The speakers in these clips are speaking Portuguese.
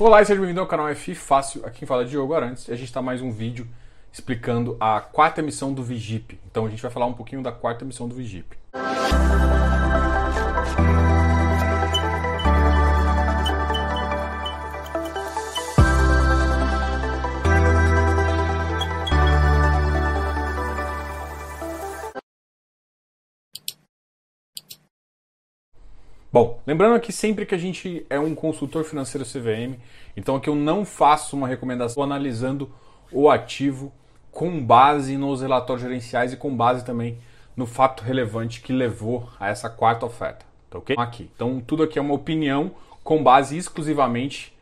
Olá e seja bem-vindo ao canal F Fácil, aqui quem fala é Diogo Arantes e a gente está mais um vídeo explicando a quarta emissão do Vigip. Então a gente vai falar um pouquinho da quarta emissão do Vigip. Bom, lembrando que sempre que a gente é um consultor financeiro CVM, então aqui eu não faço uma recomendação analisando o ativo com base nos relatórios gerenciais e com base também no fato relevante que levou a essa quarta oferta, tá ok? Aqui. Então tudo aqui é uma opinião com base exclusivamente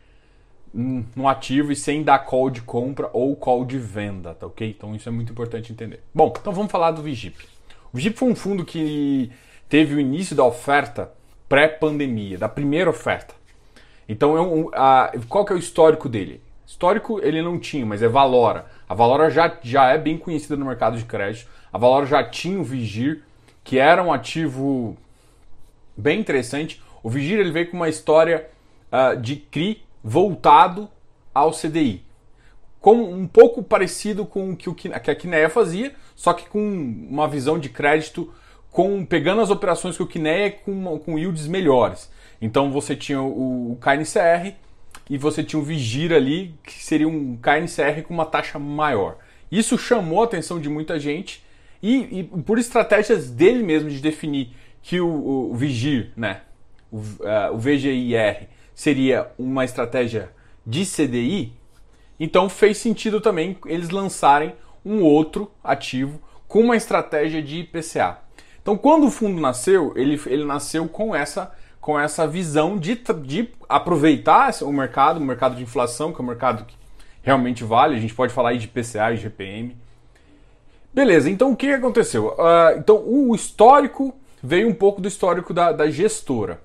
no ativo e sem dar call de compra ou call de venda, tá ok? Então isso é muito importante entender. Bom, então vamos falar do Vigip. O Vigip foi um fundo que teve o início da oferta pré-pandemia, da primeira oferta. Então, é a, qual que é o histórico dele? Histórico ele não tinha, mas é Valora. A Valora já, já é bem conhecida no mercado de crédito. A Valora já tinha o Vigir, que era um ativo bem interessante. O Vigir ele veio com uma história uh, de CRI voltado ao CDI. Como um pouco parecido com o que, o, que a Kinea fazia, só que com uma visão de crédito com pegando as operações que o Kinea com, com yields melhores. Então você tinha o, o KNCR e você tinha o Vigir ali, que seria um KNCR com uma taxa maior. Isso chamou a atenção de muita gente e, e por estratégias dele mesmo de definir que o, o Vigir, né, o, uh, o VGIR, seria uma estratégia de CDI, então fez sentido também eles lançarem um outro ativo com uma estratégia de IPCA. Então, quando o fundo nasceu, ele, ele nasceu com essa, com essa visão de, de aproveitar o mercado, o mercado de inflação, que é o mercado que realmente vale. A gente pode falar aí de PCA e GPM. Beleza, então o que aconteceu? Uh, então, o histórico veio um pouco do histórico da, da gestora.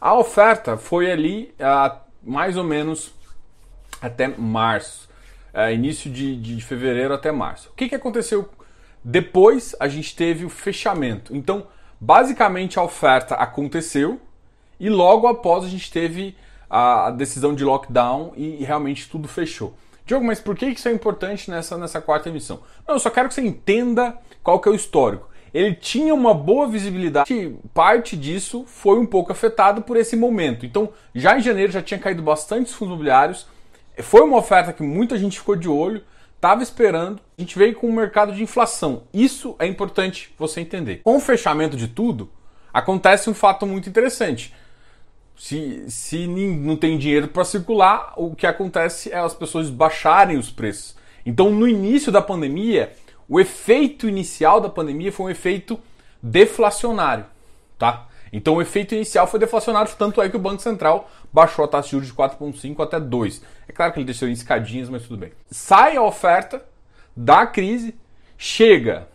A oferta foi ali uh, mais ou menos até março, uh, início de, de fevereiro até março. O que, que aconteceu depois a gente teve o fechamento. Então, basicamente a oferta aconteceu e logo após a gente teve a, decisão de lockdown e realmente tudo fechou. Diogo, mas por que isso é importante nessa, nessa quarta emissão? Não, eu só quero que você entenda qual que é o histórico. Ele tinha uma boa visibilidade, parte disso foi um pouco afetado por esse momento. Então, já em janeiro já tinha caído bastante fundos imobiliários, foi uma oferta que muita gente ficou de olho, estava esperando, a gente veio com um mercado de inflação. Isso é importante você entender. Com o fechamento de tudo, acontece um fato muito interessante. Se, se não tem dinheiro para circular, o que acontece é as pessoas baixarem os preços. Então, no início da pandemia, o efeito inicial da pandemia foi um efeito deflacionário, tá? Então, o efeito inicial foi deflacionário, tanto é que o Banco Central baixou a taxa de juros de 4,5 até 2. É claro que ele deixou em escadinhas, mas tudo bem. Sai a oferta da crise, chega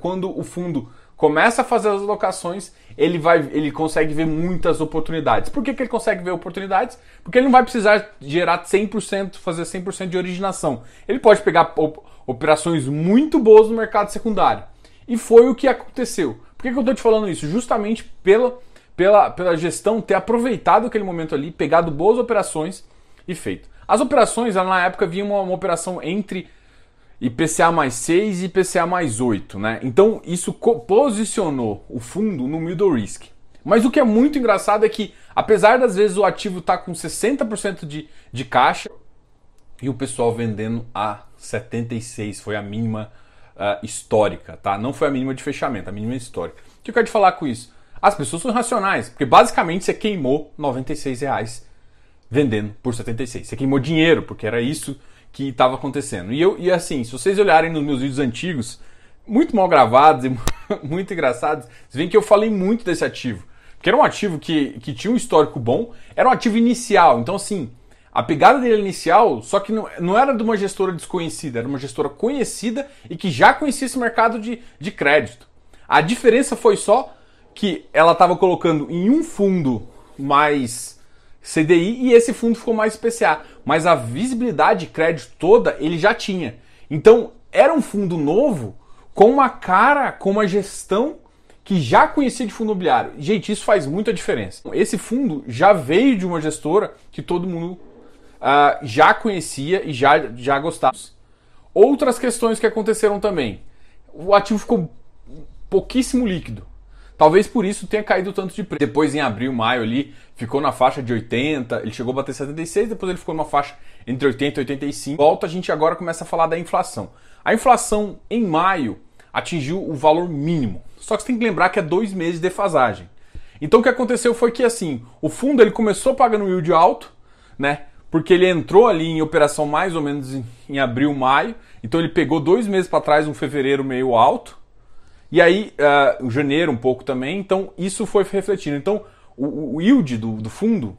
quando o fundo começa a fazer as alocações, ele vai, ele consegue ver muitas oportunidades. Por que, que ele consegue ver oportunidades? Porque ele não vai precisar gerar 100%, fazer 100% de originação. Ele pode pegar operações muito boas no mercado secundário. E foi o que aconteceu. Por que, que eu estou te falando isso? Justamente pela pela, pela gestão ter aproveitado aquele momento ali, pegado boas operações e feito. As operações, na época, vinha uma, uma operação entre IPCA mais 6 e IPCA mais 8, né? Então isso posicionou o fundo no middle risk. Mas o que é muito engraçado é que, apesar das vezes o ativo estar tá com 60% de, de caixa e o pessoal vendendo a 76, foi a mínima uh, histórica, tá? Não foi a mínima de fechamento, a mínima histórica. O que eu quero te falar com isso? As pessoas são racionais, porque basicamente você queimou 96 reais vendendo por 76. Você queimou dinheiro, porque era isso que estava acontecendo. E, eu, e assim, se vocês olharem nos meus vídeos antigos, muito mal gravados e muito engraçados, vocês veem que eu falei muito desse ativo. Porque era um ativo que, que tinha um histórico bom, era um ativo inicial. Então, assim, a pegada dele inicial, só que não, não era de uma gestora desconhecida, era uma gestora conhecida e que já conhecia esse mercado de, de crédito. A diferença foi só que ela estava colocando em um fundo mais CDI e esse fundo ficou mais PCA. Mas a visibilidade de crédito toda ele já tinha. Então era um fundo novo com uma cara, com uma gestão que já conhecia de fundo imobiliário. Gente, isso faz muita diferença. Esse fundo já veio de uma gestora que todo mundo uh, já conhecia e já, já gostava. Outras questões que aconteceram também. O ativo ficou pouquíssimo líquido. Talvez por isso tenha caído tanto de preço. Depois, em abril, maio ali, ficou na faixa de 80, ele chegou a bater 76, depois ele ficou numa faixa entre 80 e 85. Volta, a gente agora começa a falar da inflação. A inflação em maio atingiu o valor mínimo. Só que você tem que lembrar que é dois meses de defasagem. Então o que aconteceu foi que assim, o fundo ele começou pagando yield alto, né? Porque ele entrou ali em operação mais ou menos em, abril, maio. Então ele pegou dois meses para trás um fevereiro meio alto. E aí, uh, janeiro um pouco também. Então isso foi refletindo. Então o, o yield do, do fundo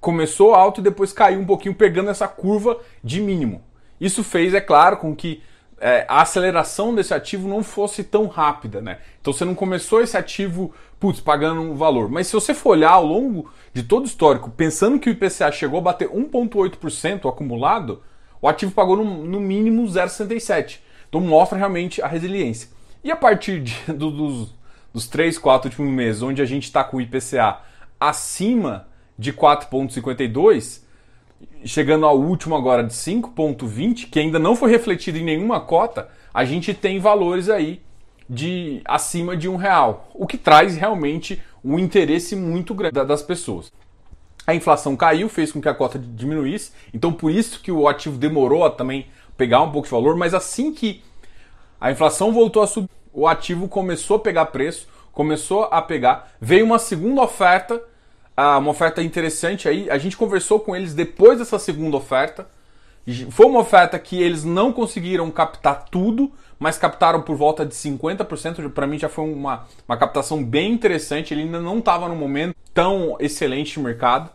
começou alto e depois caiu um pouquinho, pegando essa curva de mínimo. Isso fez, é claro, com que é, a aceleração desse ativo não fosse tão rápida, né? Então você não começou esse ativo, putz, pagando um valor. Mas se você for olhar ao longo de todo o histórico, pensando que o IPCA chegou a bater 1,8% acumulado, o ativo pagou no, no mínimo 0,67%. Então mostra realmente a resiliência. E a partir de, do, dos, dos 3, 4 últimos meses, onde a gente está com o IPCA acima de 4,52%, chegando ao último agora de 5,20, que ainda não foi refletido em nenhuma cota, a gente tem valores aí de acima de um real, o que traz realmente um interesse muito grande das pessoas. A inflação caiu, fez com que a cota diminuísse, então por isso que o ativo demorou a também pegar um pouco de valor, mas assim que a inflação voltou a subir, o ativo começou a pegar preço, começou a pegar, veio uma segunda oferta uma oferta interessante aí. A gente conversou com eles depois dessa segunda oferta. Foi uma oferta que eles não conseguiram captar tudo, mas captaram por volta de 50%. Para mim já foi uma, uma captação bem interessante. Ele ainda não estava no momento tão excelente de mercado.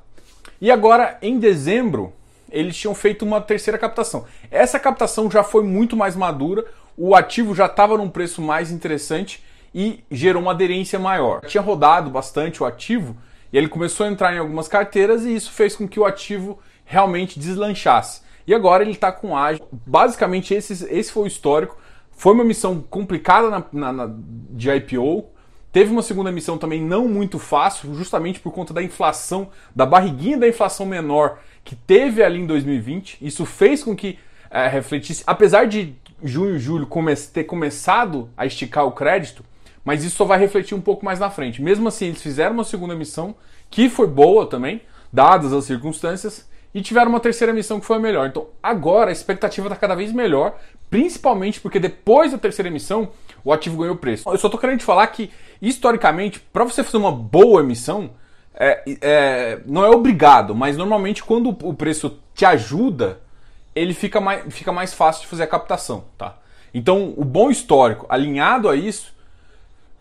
E agora, em dezembro, eles tinham feito uma terceira captação. Essa captação já foi muito mais madura, o ativo já estava num preço mais interessante e gerou uma aderência maior. Tinha rodado bastante o ativo e ele começou a entrar em algumas carteiras e isso fez com que o ativo realmente deslanchasse. E agora ele está com ágio. Basicamente, esse, esse foi o histórico. Foi uma missão complicada na, na, na, de IPO. Teve uma segunda missão também não muito fácil, justamente por conta da inflação, da barriguinha da inflação menor que teve ali em 2020. Isso fez com que é, refletisse, apesar de junho e julho ter começado a esticar o crédito, mas isso só vai refletir um pouco mais na frente. Mesmo assim, eles fizeram uma segunda missão que foi boa também, dadas as circunstâncias, e tiveram uma terceira missão que foi a melhor. Então agora a expectativa está cada vez melhor, principalmente porque depois da terceira emissão o ativo ganhou preço. Eu só estou querendo te falar que, historicamente, para você fazer uma boa emissão, é, é, não é obrigado, mas normalmente quando o preço te ajuda, ele fica mais, fica mais fácil de fazer a captação. Tá? Então o bom histórico alinhado a isso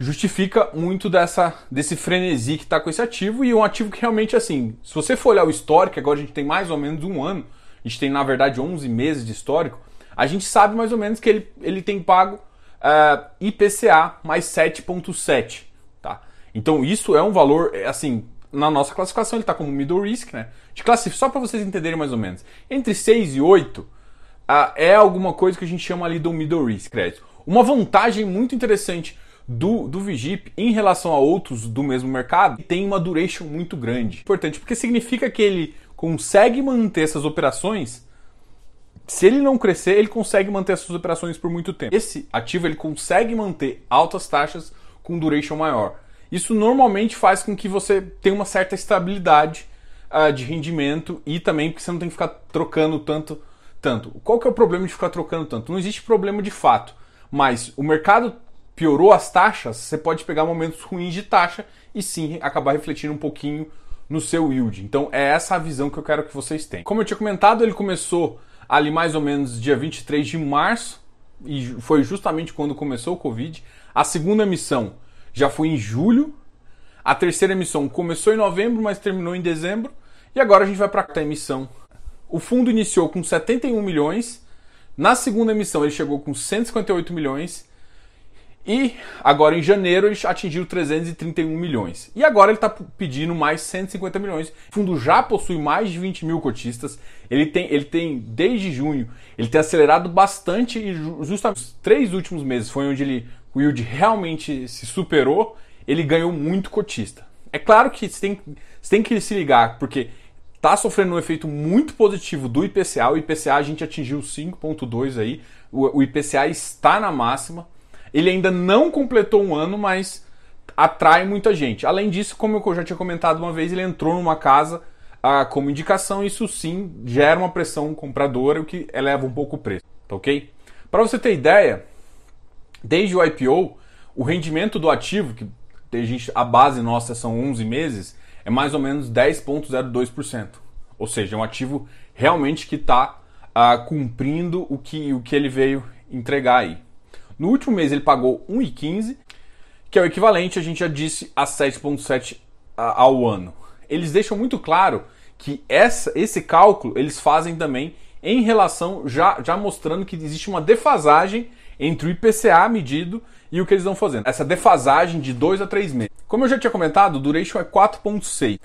justifica muito dessa, desse frenesi que está com esse ativo e um ativo que realmente, assim, se você for olhar o histórico, agora a gente tem mais ou menos um ano, a gente tem na verdade 11 meses de histórico, a gente sabe mais ou menos que ele, ele tem pago uh, eh, IPCA mais 7,7. Tá? Então isso é um valor, é, assim, na nossa classificação ele está como middle risk, né? De classifica, só para vocês entenderem mais ou menos. Entre 6 e 8 uh, é alguma coisa que a gente chama ali do middle risk crédito. Uma vantagem muito interessante do, do Vigip em relação a outros do mesmo mercado tem uma duration muito grande. Importante, porque significa que ele consegue manter essas operações. Se ele não crescer, ele consegue manter essas operações por muito tempo. Esse ativo ele consegue manter altas taxas com duration maior. Isso normalmente faz com que você tenha uma certa estabilidade uh, de rendimento e também porque você não tem que ficar trocando tanto, tanto. Qual que é o problema de ficar trocando tanto? Não existe problema de fato, mas o mercado piorou as taxas, você pode pegar momentos ruins de taxa e sim acabar refletindo um pouquinho no seu yield. Então é essa a visão que eu quero que vocês tenham. Como eu tinha comentado, ele começou ali mais ou menos dia 23 de março e foi justamente quando começou o Covid. A segunda emissão já foi em julho. A terceira emissão começou em novembro, mas terminou em dezembro. E agora a gente vai para a emissão. O fundo iniciou com 71 milhões. Na segunda emissão ele chegou com 158 milhões e agora em janeiro ele atingiu 331 milhões. E agora ele está pedindo mais 150 milhões. O fundo já possui mais de 20 mil cotistas. Ele tem, ele tem desde junho, ele tem acelerado bastante e justamente os três últimos meses foi onde ele, o yield realmente se superou. Ele ganhou muito cotista. É claro que você tem, você tem que se ligar, porque está sofrendo um efeito muito positivo do IPCA. O IPCA a gente atingiu 5,2 aí. O, o IPCA está na máxima. Ele ainda não completou um ano, mas atrai muita gente. Além disso, como eu já tinha comentado uma vez, ele entrou numa casa ah, como indicação. Isso sim gera uma pressão compradora, o que eleva um pouco o preço. Tá ok? Para você ter ideia, desde o IPO, o rendimento do ativo, que a, base nossa são 11 meses, é mais ou menos 10,02%. Ou seja, é um ativo realmente que está ah, cumprindo o que, o que ele veio entregar aí. No último mês ele pagou 1,15, que é o equivalente, a gente já disse, a 7,7 ah, ao ano. Eles deixam muito claro que essa, esse cálculo eles fazem também em relação, já, já mostrando que existe uma defasagem entre o IPCA medido e o que eles estão fazendo. Essa defasagem de 2 a 3 meses. Como eu já tinha comentado, o duration é 4.6,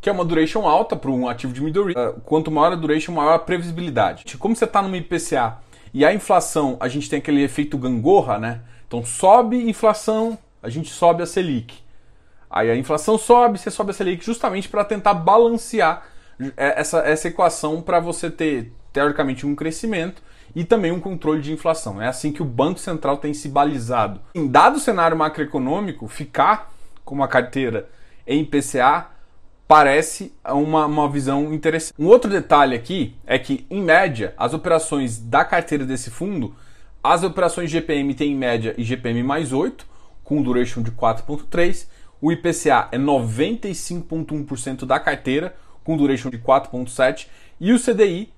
que é uma duration alta para um ativo de middle. Uh, quanto maior a duration, maior a previsibilidade. Como você está numa IPCA e a inflação, a gente tem aquele efeito gangorra, né? Então sobe inflação, a gente sobe a Selic. Aí a inflação sobe, você sobe a Selic justamente para tentar balancear é, essa, essa equação para você ter, teoricamente, um crescimento e também um controle de inflação. É assim que o Banco Central tem se balizado. Em dado cenário macroeconômico, ficar com uma carteira em PCA parece uma, uma visão interessante. Um outro detalhe aqui é que, em média, as operações da carteira desse fundo, as operações GPM têm em média IGPM mais 8, com duration de 4,3. O IPCA é 95,1% da carteira, com duration de 4,7. E o CDI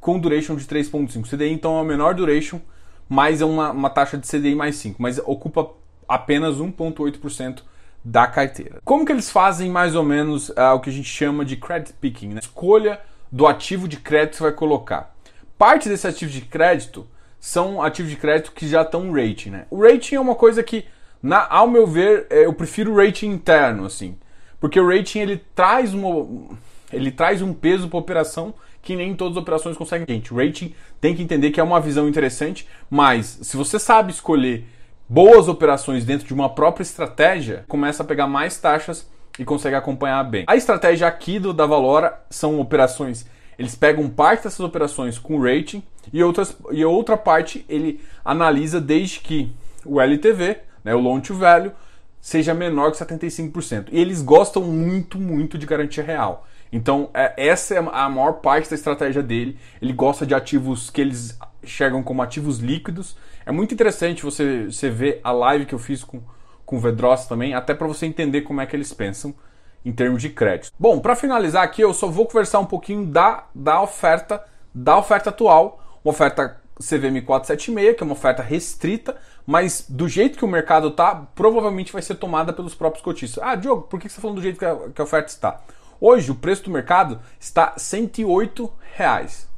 com duration de 3.5. CDI então é a menor duration, mas é uma, uma taxa de CDI mais 5, mas ocupa apenas 1.8% da carteira. Como que eles fazem mais ou menos uh, o que a gente chama de credit picking? Né? Escolha do ativo de crédito que você vai colocar. Parte desse ativo de crédito são ativos de crédito que já estão rating. Né? O rating é uma coisa que, na, ao meu ver, é, eu prefiro rating interno, assim. Porque o rating ele traz, uma, ele traz um peso para operação que nem todas as operações conseguem. Gente, rating tem que entender que é uma visão interessante, mas se você sabe escolher boas operações dentro de uma própria estratégia, começa a pegar mais taxas e consegue acompanhar bem. A estratégia aqui do da Valora são operações, eles pegam parte dessas operações com rating e outras e outra parte ele analisa desde que o LTV, né, o loan to value, seja menor que 75%. E eles gostam muito, muito de garantia real. Então, é, essa é a maior parte da estratégia dele. Ele gosta de ativos que eles chegam como ativos líquidos. É muito interessante você, você ver a live que eu fiz com, com o Vedros também, até para você entender como é que eles pensam em termos de crédito. Bom, para finalizar aqui, eu só vou conversar um pouquinho da, da oferta da oferta atual, uma oferta CVM 476, que é uma oferta restrita, mas do jeito que o mercado está, provavelmente vai ser tomada pelos próprios cotistas. Ah, Diogo, por que você está falando do jeito que a, que a oferta está? Hoje o preço do mercado está 108 reais,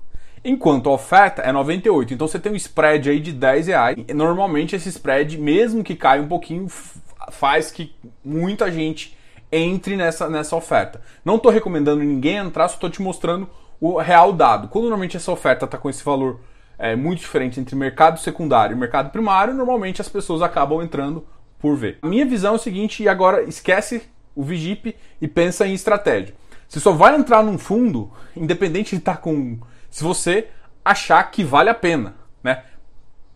enquanto a oferta é 98. Então você tem um spread aí de 10 reais. Normalmente esse spread, mesmo que caia um pouquinho, faz que muita gente entre nessa, nessa oferta. Não estou recomendando ninguém entrar, só estou te mostrando o real dado. Quando normalmente essa oferta está com esse valor é, muito diferente entre mercado secundário e mercado primário, normalmente as pessoas acabam entrando por ver. A minha visão é o seguinte, e agora esquece o Vigip e pensa em estratégia. Você só vai entrar num fundo, independente de estar tá com. Se você achar que vale a pena, né?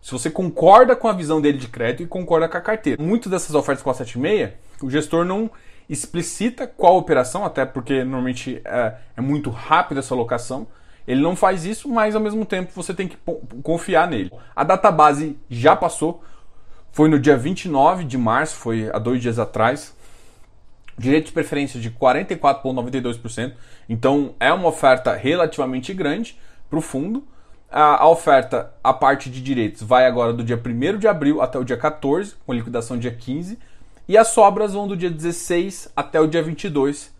Se você concorda com a visão dele de crédito e concorda com a carteira. Muitas dessas ofertas 476, o gestor não explicita qual operação, até porque normalmente é, é muito rápida essa alocação. Ele não faz isso, mas ao mesmo tempo você tem que confiar nele. A database já passou, foi no dia 29 de março, foi há dois dias atrás direito de preferência de 44,92%. Então é uma oferta relativamente grande para o fundo. A, oferta, a parte de direitos, vai agora do dia 1 de abril até o dia 14, com liquidação dia 15. E as sobras vão do dia 16 até o dia 22,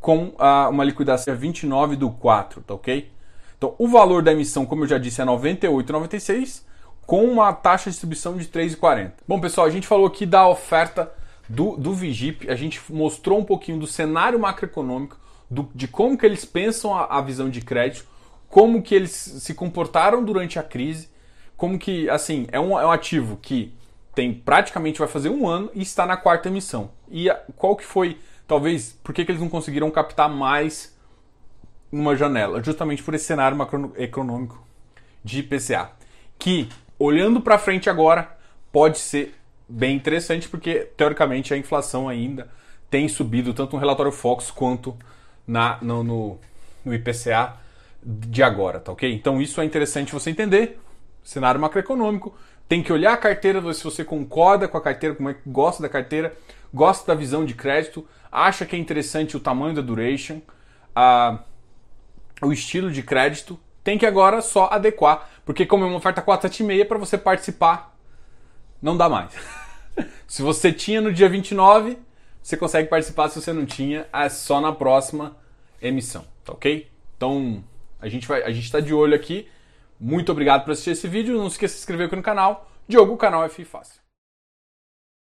com a, uma liquidação dia 29 do 4, tá ok? Então o valor da emissão, como eu já disse, é 98,96 com uma taxa de distribuição de 3,40. Bom, pessoal, a gente falou aqui da oferta do, do Vigip, a gente mostrou um pouquinho do cenário macroeconômico, do, de como que eles pensam a, a visão de crédito, como que eles se comportaram durante a crise, como que, assim, é um, é um ativo que tem praticamente vai fazer um ano e está na quarta emissão. E a, qual que foi, talvez, por que, que eles não conseguiram captar mais numa janela, justamente por esse cenário macroeconômico de IPCA, que olhando para frente agora pode ser bem interessante porque teoricamente a inflação ainda tem subido tanto no relatório Fox quanto na, no, no, no IPCA de agora, tá ok? Então isso é interessante você entender. Cenário macroeconômico, tem que olhar a carteira, ver se você concorda com a carteira, como é que gosta da carteira, gosta da visão de crédito, acha que é interessante o tamanho da duration, a, o estilo de crédito, tem que agora só adequar, porque como é uma oferta 476 para você participar, não dá mais. se você tinha no dia 29, você consegue participar, se você não tinha, é só na próxima emissão, tá ok? Então, a gente vai, a gente está de olho aqui. Muito obrigado por assistir esse vídeo. Não esqueça de se inscrever aqui no canal. Diogo, o canal é FI Fácil.